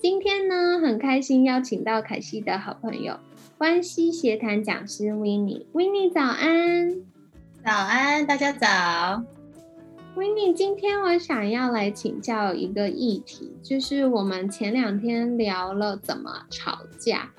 今天呢，很开心邀请到凯西的好朋友关系协谈讲师 Winnie。Winnie 早安，早安，大家早。Winnie，今天我想要来请教一个议题，就是我们前两天聊了怎么吵架，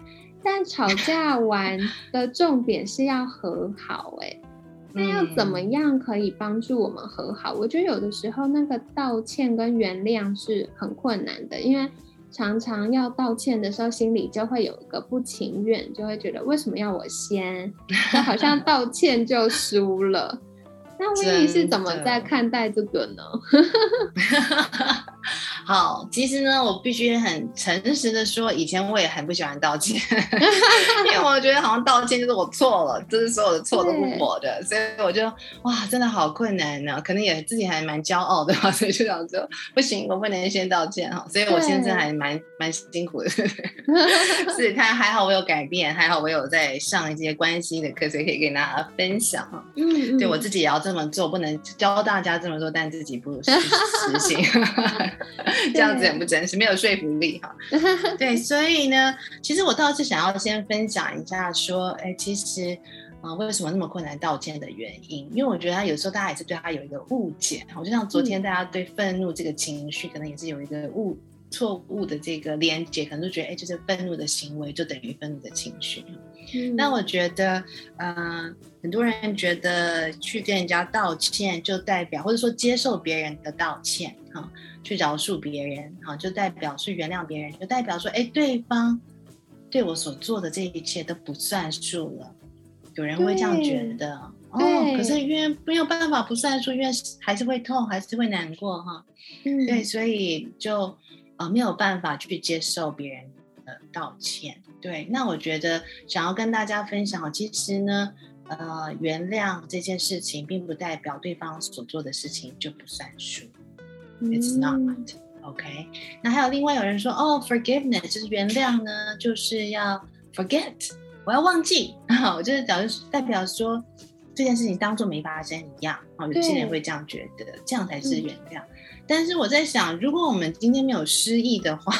但吵架完的重点是要和好，哎，那要怎么样可以帮助我们和好？我觉得有的时候那个道歉跟原谅是很困难的，因为。常常要道歉的时候，心里就会有一个不情愿，就会觉得为什么要我先？就好像道歉就输了。那威尼是怎么在看待这个呢？好，其实呢，我必须很诚实的说，以前我也很不喜欢道歉，因为我觉得好像道歉就是我错了，就是所有的错都是我的，所以我就哇，真的好困难呢。可能也自己还蛮骄傲的吧，所以就想说不行，我不能先道歉哈。所以我现在还蛮蛮辛苦的，是，他还好我有改变，还好我有在上一些关系的课，所以可以跟大家分享哈。嗯，对我自己也要这么做，不能教大家这么做，但自己不实行。这样子很不真实，没有说服力哈。对，所以呢，其实我倒是想要先分享一下，说，哎，其实啊，为什么那么困难道歉的原因？因为我觉得他有时候大家也是对他有一个误解。我就像昨天大家对愤怒这个情绪，可能也是有一个误错误的这个连接，可能就觉得，哎，就是愤怒的行为就等于愤怒的情绪。那我觉得，嗯，很多人觉得去跟人家道歉，就代表或者说接受别人的道歉，哈。去饶恕别人，好，就代表是原谅别人，就代表说，哎，对方对我所做的这一切都不算数了。有人会这样觉得，哦，可是因为没有办法不算数，因为还是会痛，还是会难过，哈，嗯，对，所以就啊没有办法去接受别人的道歉。对，那我觉得想要跟大家分享，其实呢，呃，原谅这件事情，并不代表对方所做的事情就不算数。It's not OK。那还有另外有人说，哦，forgiveness 就是原谅呢，就是要 forget，我要忘记。我就是表示代表说这件事情当做没发生一样。哦，有些人会这样觉得，这样才是原谅。但是我在想，如果我们今天没有失忆的话，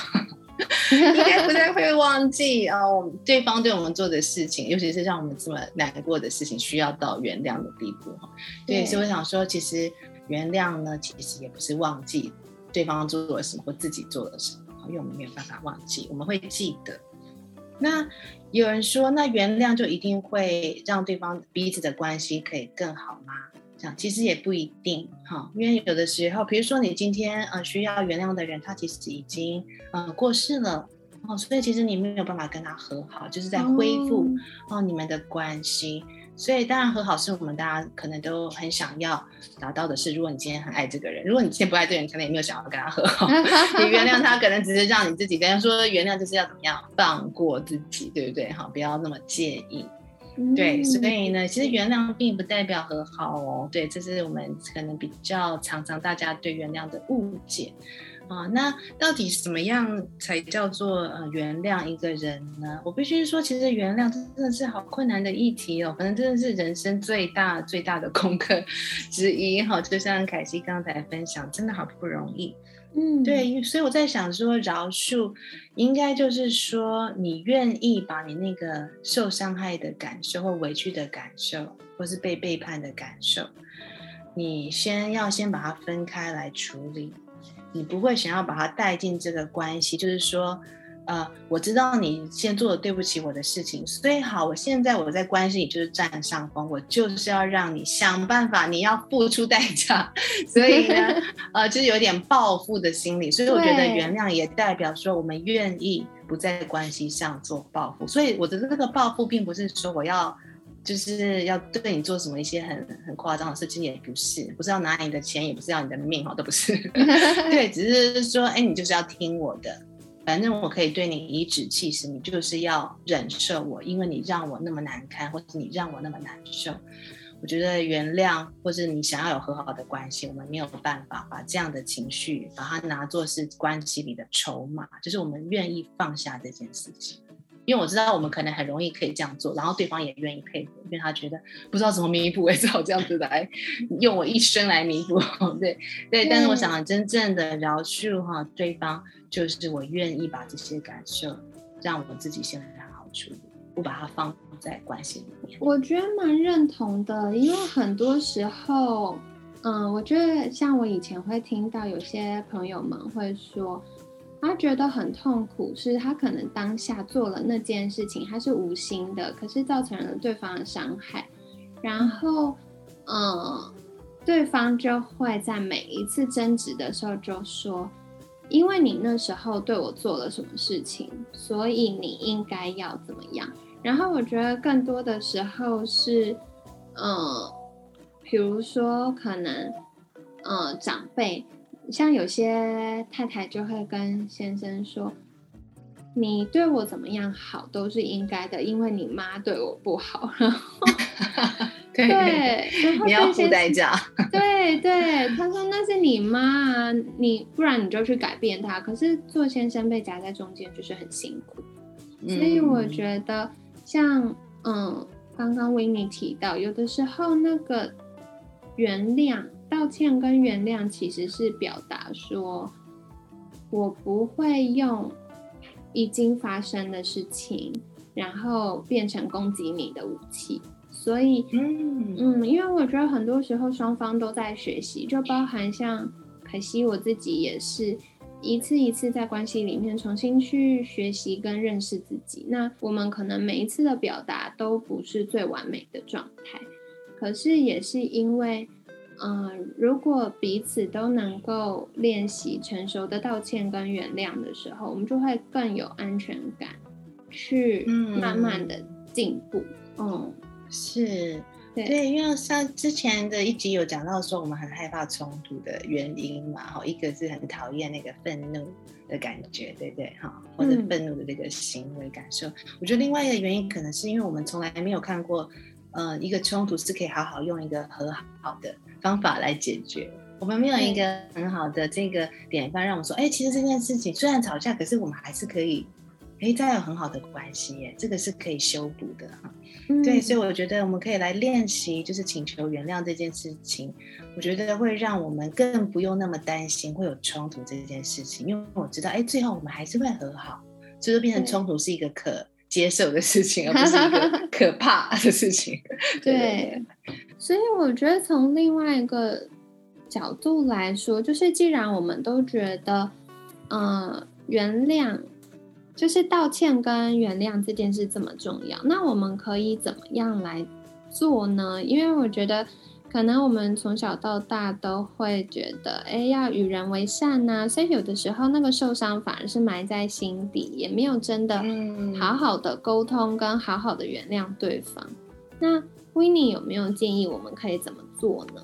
应该不太会忘记哦，对方对我们做的事情，尤其是让我们这么难过的事情，需要到原谅的地步。哈，对，所以我想说，其实。原谅呢，其实也不是忘记对方做了什么或自己做了什么，因为我们没有办法忘记，我们会记得。那有人说，那原谅就一定会让对方彼此的关系可以更好吗？这样其实也不一定哈，因为有的时候，比如说你今天呃需要原谅的人，他其实已经呃过世了哦，所以其实你没有办法跟他和好，就是在恢复哦你们的关系。所以当然和好是我们大家可能都很想要达到的是。如果你今天很爱这个人，如果你今天不爱这个人，可能也没有想要跟他和好。你原谅他，可能只是让你自己。跟他说原谅就是要怎么样放过自己，对不对？哈，不要那么介意。对，所以呢，其实原谅并不代表和好哦。对，这是我们可能比较常常大家对原谅的误解。啊，那到底什么样才叫做呃原谅一个人呢？我必须说，其实原谅真的是好困难的议题哦，反正真的是人生最大最大的功课之一哈。就像凯西刚才分享，真的好不容易。嗯，对，所以我在想说，饶恕应该就是说，你愿意把你那个受伤害的感受或委屈的感受，或是被背叛的感受，你先要先把它分开来处理。你不会想要把他带进这个关系，就是说，呃，我知道你先做了对不起我的事情，所以好，我现在我在关系里就是占上风，我就是要让你想办法，你要付出代价，所以呢，呃，就是有点报复的心理，所以我觉得原谅也代表说我们愿意不在关系上做报复，所以我的这个报复并不是说我要。就是要对你做什么一些很很夸张的事情，也不是，不是要拿你的钱，也不是要你的命，哈，都不是。对，只是说，哎，你就是要听我的，反正我可以对你颐指气使，你就是要忍受我，因为你让我那么难堪，或者你让我那么难受。我觉得原谅，或者你想要有和好的关系，我们没有办法把这样的情绪把它拿作是关系里的筹码，就是我们愿意放下这件事情。因为我知道我们可能很容易可以这样做，然后对方也愿意配合，因为他觉得不知道怎么弥补，也只好这样子来用我一生来弥补。对对，但是我想真正的饶恕哈，对方就是我愿意把这些感受让我自己先来好好处理，不把它放在关系里面。我觉得蛮认同的，因为很多时候，嗯，我觉得像我以前会听到有些朋友们会说。他觉得很痛苦，是他可能当下做了那件事情，他是无心的，可是造成了对方的伤害。然后，嗯，对方就会在每一次争执的时候就说：“因为你那时候对我做了什么事情，所以你应该要怎么样。”然后我觉得更多的时候是，嗯，比如说可能，嗯，长辈。像有些太太就会跟先生说：“你对我怎么样好都是应该的，因为你妈对我不好。”然后，对，然后你要付代价。对对，他说那是你妈，你不然你就去改变他。可是做先生被夹在中间就是很辛苦，所以我觉得像嗯，刚刚维尼提到，有的时候那个原谅。道歉跟原谅其实是表达说，我不会用已经发生的事情，然后变成攻击你的武器。所以，嗯嗯，因为我觉得很多时候双方都在学习，就包含像可惜我自己也是一次一次在关系里面重新去学习跟认识自己。那我们可能每一次的表达都不是最完美的状态，可是也是因为。嗯，如果彼此都能够练习成熟的道歉跟原谅的时候，我们就会更有安全感，去慢慢的进步。嗯，是，对，因为像之前的一集有讲到说，我们很害怕冲突的原因嘛，哈，一个是很讨厌那个愤怒的感觉，对不对？哈，或者愤怒的这个行为感受。我觉得另外一个原因可能是因为我们从来没有看过，呃，一个冲突是可以好好用一个和好的。方法来解决，我们没有一个很好的这个典范，让我们说，哎，其实这件事情虽然吵架，可是我们还是可以，哎，再有很好的关系耶，这个是可以修补的。哈。对，所以我觉得我们可以来练习，就是请求原谅这件事情，我觉得会让我们更不用那么担心会有冲突这件事情，因为我知道，哎，最后我们还是会和好，就是变成冲突是一个可接受的事情，而不是一个 可怕的事情。对。所以我觉得从另外一个角度来说，就是既然我们都觉得，嗯，原谅就是道歉跟原谅这件事这么重要，那我们可以怎么样来做呢？因为我觉得，可能我们从小到大都会觉得，哎，要与人为善呐，所以有的时候那个受伤反而是埋在心底，也没有真的好好的沟通跟好好的原谅对方。那 w i n n i e 有没有建议我们可以怎么做呢？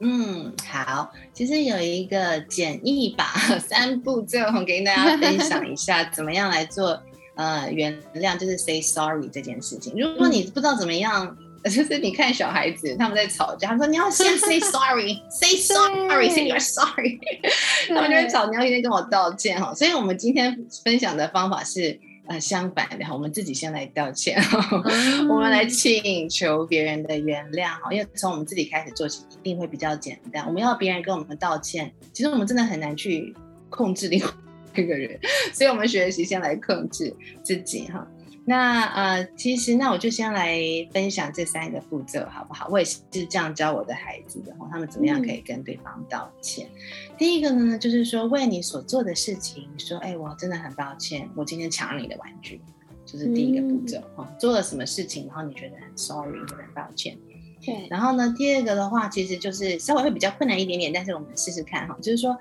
嗯，好，其实有一个简易吧 三步骤，我给大家分享一下，怎么样来做呃原谅，就是 say sorry 这件事情。如果你不知道怎么样，就是你看小孩子他们在吵架，他说你要先 say sorry，say sorry，say you're sorry，他们就会吵，你要先跟我道歉哈。所以我们今天分享的方法是。呃，相反的哈，我们自己先来道歉，我们来请求别人的原谅哈，因为从我们自己开始做起，一定会比较简单。我们要别人跟我们道歉，其实我们真的很难去控制另外一个人，所以我们学习先来控制自己哈。那呃，其实那我就先来分享这三个步骤，好不好？我也是这样教我的孩子的，他们怎么样可以跟对方道歉。第一个呢，就是说为你所做的事情说，哎，我真的很抱歉，我今天抢了你的玩具，就是第一个步骤哈。做了什么事情，然后你觉得很 sorry，觉得很抱歉。对。然后呢，第二个的话，其实就是稍微会比较困难一点点，但是我们试试看哈，就是说，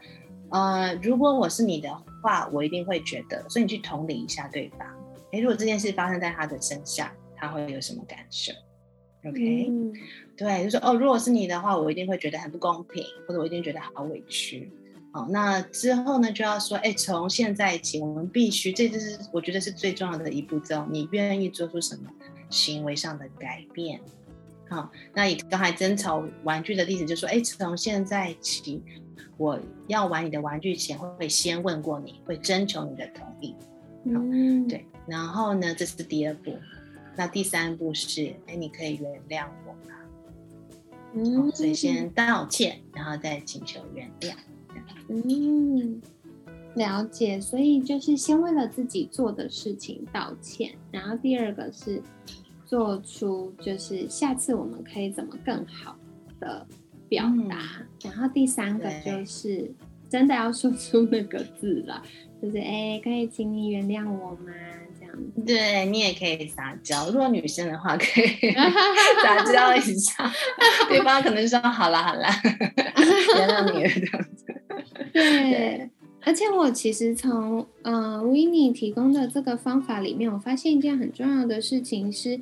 呃，如果我是你的话，我一定会觉得，所以你去同理一下对方。哎，如果这件事发生在他的身上，他会有什么感受？OK，对，就说哦，如果是你的话，我一定会觉得很不公平，或者我一定觉得好委屈。好，那之后呢，就要说，哎，从现在起，我们必须，这就是我觉得是最重要的一步骤，你愿意做出什么行为上的改变？好，那你刚才争吵玩具的例子，就说，哎，从现在起，我要玩你的玩具前，会先问过你，会征求你的同意。嗯，对。然后呢，这是第二步。那第三步是，哎，你可以原谅我吗？嗯，所以先道歉，然后再请求原谅。嗯，了解。所以就是先为了自己做的事情道歉，然后第二个是做出就是下次我们可以怎么更好的表达，然后第三个就是真的要说出那个字了，就是哎，可以请你原谅我吗？对你也可以撒娇，如果女生的话可以 撒娇一下，对方可能说好了好了，原谅你这样子。对，而且我其实从呃 Winnie 提供的这个方法里面，我发现一件很重要的事情是，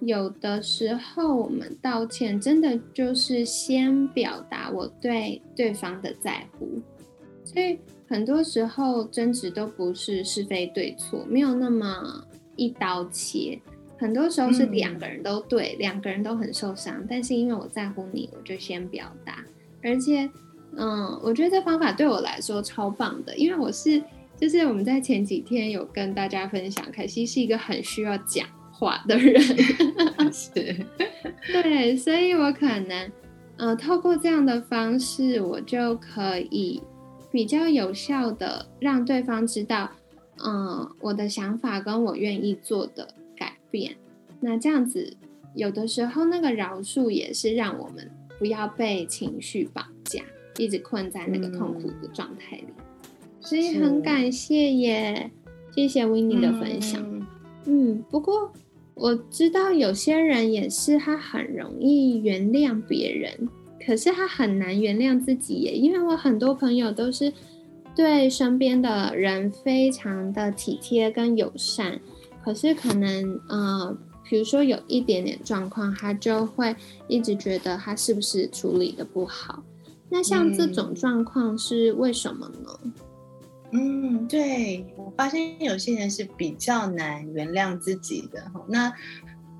有的时候我们道歉真的就是先表达我对对方的在乎，所以很多时候争执都不是是非对错，没有那么一刀切，很多时候是两个人都对，两个人都很受伤，但是因为我在乎你，我就先表达，而且。嗯，我觉得这方法对我来说超棒的，因为我是就是我们在前几天有跟大家分享，凯西是一个很需要讲话的人，是，对，所以我可能呃透过这样的方式，我就可以比较有效的让对方知道，嗯，我的想法跟我愿意做的改变。那这样子，有的时候那个饶恕也是让我们不要被情绪绑架。一直困在那个痛苦的状态里，所以很感谢耶，谢谢 w i n n e 的分享。嗯，不过我知道有些人也是，他很容易原谅别人，可是他很难原谅自己耶。因为我很多朋友都是对身边的人非常的体贴跟友善，可是可能呃，比如说有一点点状况，他就会一直觉得他是不是处理的不好。那像这种状况是为什么呢？嗯，对我发现有些人是比较难原谅自己的那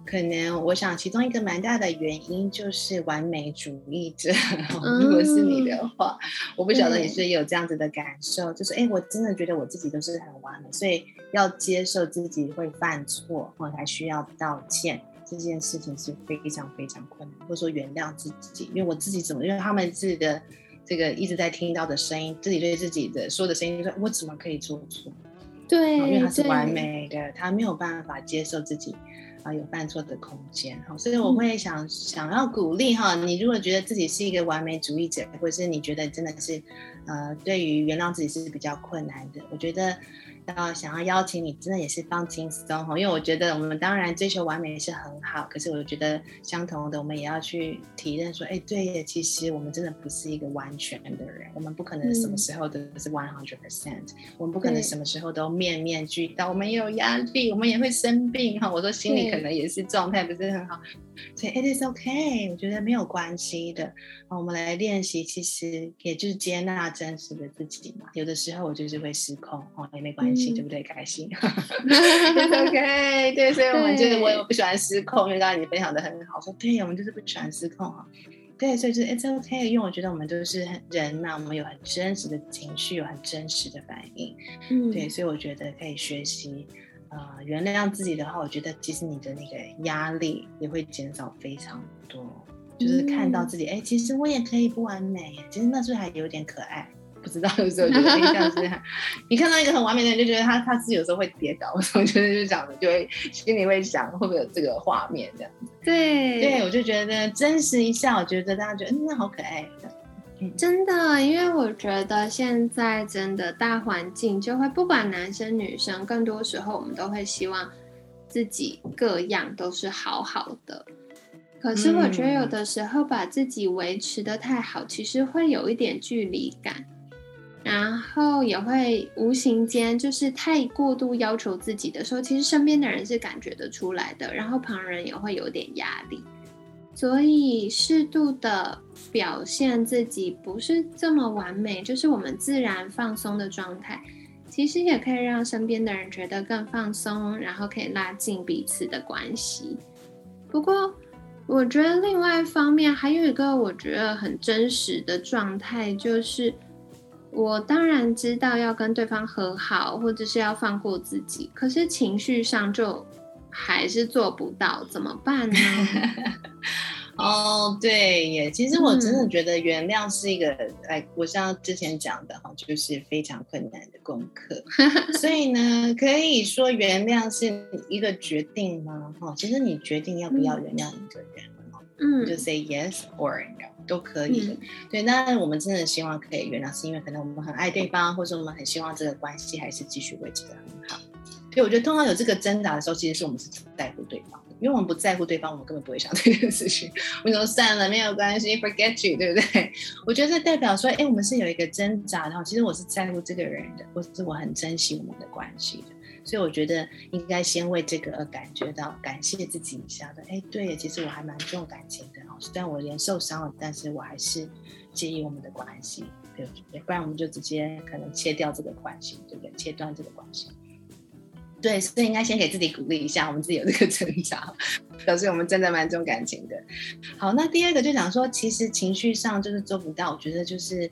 可能我想其中一个蛮大的原因就是完美主义者。如果是你的话，我不晓得你是有这样子的感受，就是哎，我真的觉得我自己都是很完美，所以要接受自己会犯错，我才需要道歉。这件事情是非常非常困难，或者说原谅自己，因为我自己怎么，因为他们自己的这个一直在听到的声音，自己对自己的说的声音说，我怎么可以做错？对，因为他是完美的，他没有办法接受自己啊有犯错的空间。好，所以我会想想要鼓励哈，你如果觉得自己是一个完美主义者，或者是你觉得真的是呃对于原谅自己是比较困难的，我觉得。要想要邀请你，真的也是放轻松哈，因为我觉得我们当然追求完美是很好，可是我觉得相同的，我们也要去体认说，哎，对，其实我们真的不是一个完全的人，我们不可能什么时候都是 one hundred percent，我们不可能什么时候都面面俱到，我们也有压力，我们也会生病哈。我说心里可能也是状态不是很好，所以 it is okay，我觉得没有关系的。我们来练习，其实也就是接纳真实的自己嘛。有的时候我就是会失控哦，也没关系，对不对？开心，OK。对，所以我们就是我也不喜欢失控，因为刚才你分享的很好，说对，我们就是不喜欢失控哈。对，所以就是 It's OK，因为我觉得我们都是人嘛，我们有很真实的情绪，有很真实的反应。嗯，对，所以我觉得可以学习，呃，原谅自己的话，我觉得其实你的那个压力也会减少非常多。就是看到自己，哎，其实我也可以不完美，其实那时候还有点可爱，不知道有时候觉得这样子，你看到一个很完美的人，就觉得他他自己有时候会跌倒，我觉得就讲的就会心里会想会不会有这个画面这样子。对，对我就觉得真实一下，我觉得大家觉得嗯，那好可爱。真的，因为我觉得现在真的大环境就会不管男生女生，更多时候我们都会希望自己各样都是好好的。可是我觉得有的时候把自己维持的太好，其实会有一点距离感，然后也会无形间就是太过度要求自己的时候，其实身边的人是感觉得出来的，然后旁人也会有点压力。所以适度的表现自己不是这么完美，就是我们自然放松的状态，其实也可以让身边的人觉得更放松，然后可以拉近彼此的关系。不过，我觉得另外一方面还有一个我觉得很真实的状态，就是我当然知道要跟对方和好，或者是要放过自己，可是情绪上就。还是做不到，怎么办呢？哦，对耶，其实我真的觉得原谅是一个，哎，我像之前讲的哈，就是非常困难的功课。所以呢，可以说原谅是一个决定吗？哈，其实你决定要不要原谅一个人，嗯，就 say yes or no 都可以的。对，那我们真的希望可以原谅，是因为可能我们很爱对方，或者我们很希望这个关系还是继续维持的很好。所以我觉得，通常有这个挣扎的时候，其实是我们是在乎对方的，因为我们不在乎对方，我们根本不会想这件事情。我说算了，没有关系，forget you，对不对？我觉得这代表说，哎，我们是有一个挣扎，然后其实我是在乎这个人的，或是我很珍惜我们的关系的。所以我觉得应该先为这个而感觉到感谢自己一下的。哎，对，其实我还蛮重感情的，虽然我连受伤了，但是我还是介意我们的关系，对不对？不然我们就直接可能切掉这个关系，对不对？切断这个关系。对，所以应该先给自己鼓励一下，我们自己有这个挣扎，表示我们真的蛮重感情的。好，那第二个就想说，其实情绪上就是做不到，我觉得就是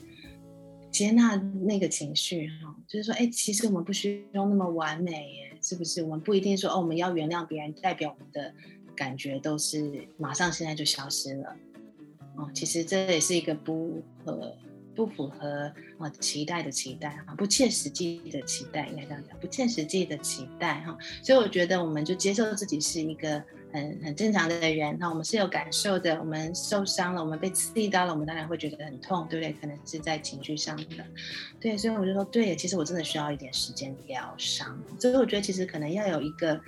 接纳那个情绪哈，就是说，哎，其实我们不需要那么完美耶，是不是？我们不一定说哦，我们要原谅别人，代表我们的感觉都是马上现在就消失了。哦，其实这也是一个不合。不符合啊期待的期待哈，不切实际的期待，应该这样讲，不切实际的期待哈。所以我觉得我们就接受自己是一个很很正常的人哈，我们是有感受的，我们受伤了，我们被刺激到了，我们当然会觉得很痛，对不对？可能是在情绪上的，对。所以我就说，对，其实我真的需要一点时间疗伤。所以我觉得其实可能要有一个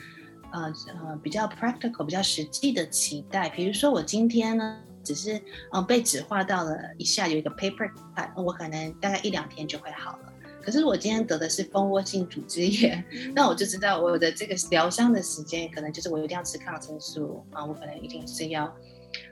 呃呃比较 practical、比较实际的期待，比如说我今天呢。只是嗯被纸画到了一下有一个 paper 碎我可能大概一两天就会好了。可是我今天得的是蜂窝性组织炎，那我就知道我的这个疗伤的时间可能就是我一定要吃抗生素啊，我可能一定是要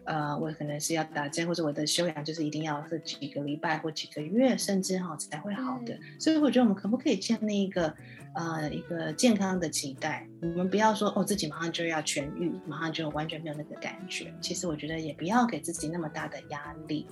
呃我可能是要打针，或者我的休养就是一定要是几个礼拜或几个月，甚至哈才会好的。所以我觉得我们可不可以建立一个？呃，一个健康的期待，我们不要说哦，自己马上就要痊愈，马上就完全没有那个感觉。其实我觉得也不要给自己那么大的压力。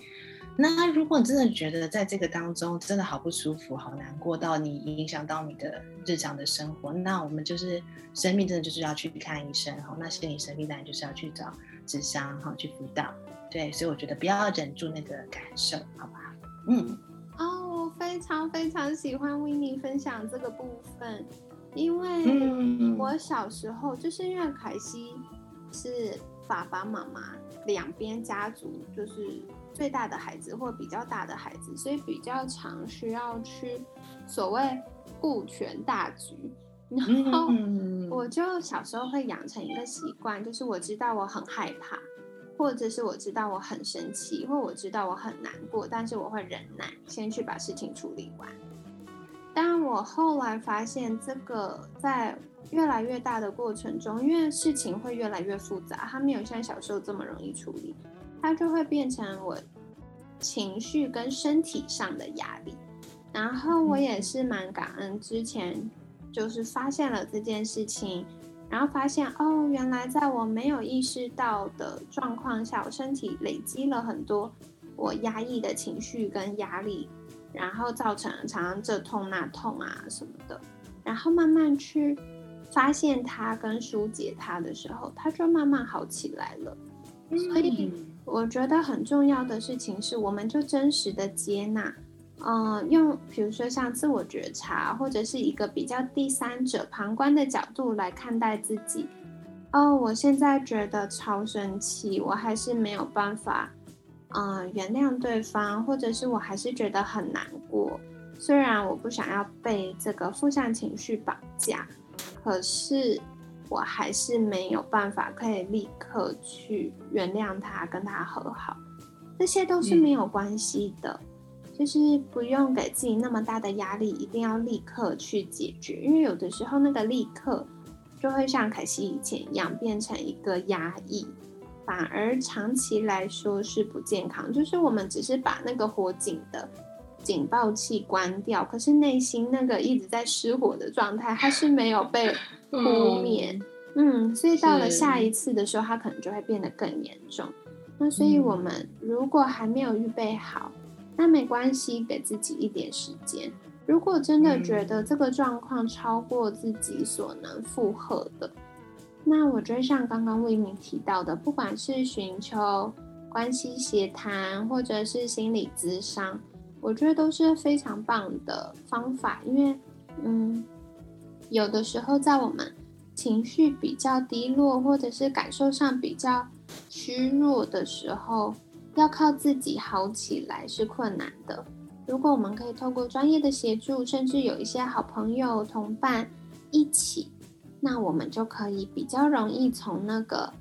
那如果你真的觉得在这个当中真的好不舒服、好难过，到你影响到你的日常的生活，那我们就是生命真的就是要去看医生哈。那心理生病当然就是要去找智商哈，去辅导。对，所以我觉得不要忍住那个感受，好不好？嗯。非常非常喜欢维尼分享这个部分，因为我小时候就是因为凯西是爸爸妈妈两边家族就是最大的孩子或比较大的孩子，所以比较常需要去所谓顾全大局。然后我就小时候会养成一个习惯，就是我知道我很害怕。或者是我知道我很生气，或我知道我很难过，但是我会忍耐，先去把事情处理完。但我后来发现，这个在越来越大的过程中，因为事情会越来越复杂，它没有像小时候这么容易处理，它就会变成我情绪跟身体上的压力。然后我也是蛮感恩，之前就是发现了这件事情。然后发现哦，原来在我没有意识到的状况下，我身体累积了很多我压抑的情绪跟压力，然后造成常常这痛那痛啊什么的。然后慢慢去发现它跟疏解它的时候，它就慢慢好起来了。所以我觉得很重要的事情是，我们就真实的接纳。嗯，用比如说像自我觉察，或者是一个比较第三者旁观的角度来看待自己。哦，我现在觉得超生气，我还是没有办法，嗯，原谅对方，或者是我还是觉得很难过。虽然我不想要被这个负向情绪绑架，可是我还是没有办法可以立刻去原谅他，跟他和好。这些都是没有关系的。就是不用给自己那么大的压力，一定要立刻去解决，因为有的时候那个立刻就会像凯西以前一样变成一个压抑，反而长期来说是不健康。就是我们只是把那个火警的警报器关掉，可是内心那个一直在失火的状态，它是没有被扑灭。嗯，所以到了下一次的时候，它可能就会变得更严重。那所以我们如果还没有预备好，那没关系，给自己一点时间。如果真的觉得这个状况超过自己所能负荷的，那我觉得像刚刚魏明提到的，不管是寻求关系协谈，或者是心理咨商，我觉得都是非常棒的方法。因为，嗯，有的时候在我们情绪比较低落，或者是感受上比较虚弱的时候，要靠自己好起来是困难的。如果我们可以透过专业的协助，甚至有一些好朋友、同伴一起，那我们就可以比较容易从那个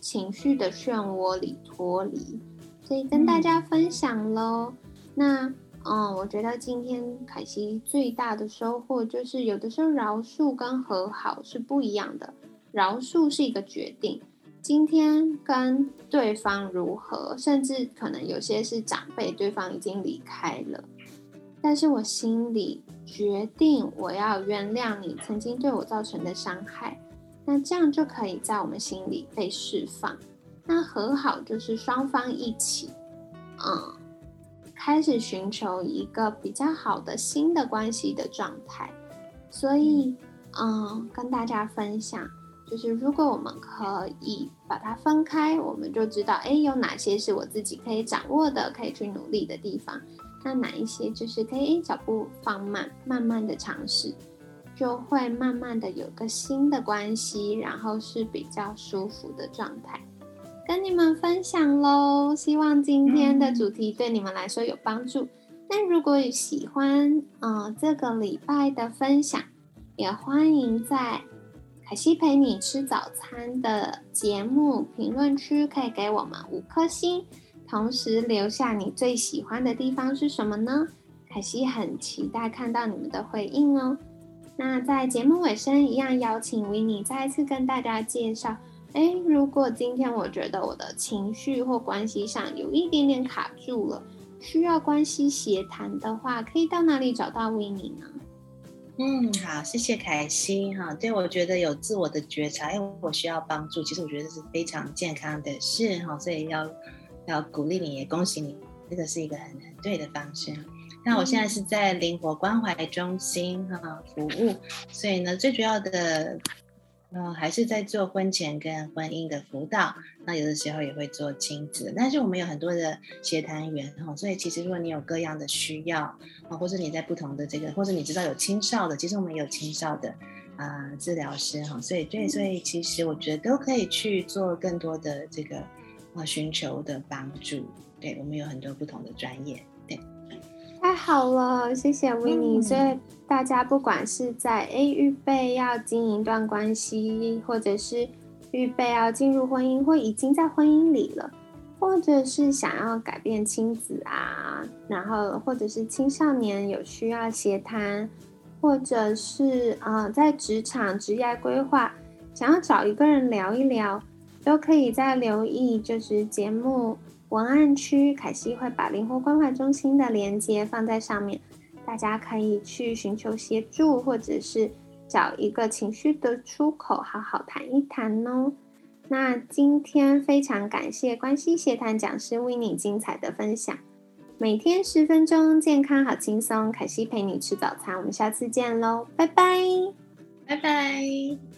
情绪的漩涡里脱离。所以跟大家分享喽。那。嗯，我觉得今天凯西最大的收获就是，有的时候饶恕跟和好是不一样的。饶恕是一个决定，今天跟对方如何，甚至可能有些是长辈，对方已经离开了，但是我心里决定我要原谅你曾经对我造成的伤害，那这样就可以在我们心里被释放。那和好就是双方一起，嗯。开始寻求一个比较好的新的关系的状态，所以，嗯，跟大家分享，就是如果我们可以把它分开，我们就知道，哎，有哪些是我自己可以掌握的，可以去努力的地方，那哪一些就是可以脚步放慢，慢慢的尝试，就会慢慢的有个新的关系，然后是比较舒服的状态。跟你们分享喽，希望今天的主题对你们来说有帮助。那如果喜欢嗯这个礼拜的分享，也欢迎在凯西陪你吃早餐的节目评论区可以给我们五颗星，同时留下你最喜欢的地方是什么呢？凯西很期待看到你们的回应哦。那在节目尾声，一样邀请维尼再一次跟大家介绍。哎，如果今天我觉得我的情绪或关系上有一点点卡住了，需要关系协谈的话，可以到哪里找到维尼呢？嗯，好，谢谢凯西哈。对我觉得有自我的觉察，因为我需要帮助，其实我觉得是非常健康的事哈，所以要要鼓励你，也恭喜你，这个是一个很很对的方式。那我现在是在灵活关怀中心哈服务，所以呢，最主要的。嗯，还是在做婚前跟婚姻的辅导，那有的时候也会做亲子，但是我们有很多的协谈员哈，所以其实如果你有各样的需要啊，或者你在不同的这个，或者你知道有青少的，其实我们有青少的啊治疗师哈，所以对，所以其实我觉得都可以去做更多的这个啊寻求的帮助，对我们有很多不同的专业，太好了，谢谢维尼。所以大家不管是在 A 预备要经营一段关系，或者是预备要进入婚姻，或已经在婚姻里了，或者是想要改变亲子啊，然后或者是青少年有需要协谈，或者是啊在职场职业规划想要找一个人聊一聊，都可以在留意就是节目。文案区，凯西会把灵活关怀中心的链接放在上面，大家可以去寻求协助，或者是找一个情绪的出口，好好谈一谈哦。那今天非常感谢关系协谈讲师为你精彩的分享，每天十分钟，健康好轻松，凯西陪你吃早餐，我们下次见喽，拜拜，拜拜。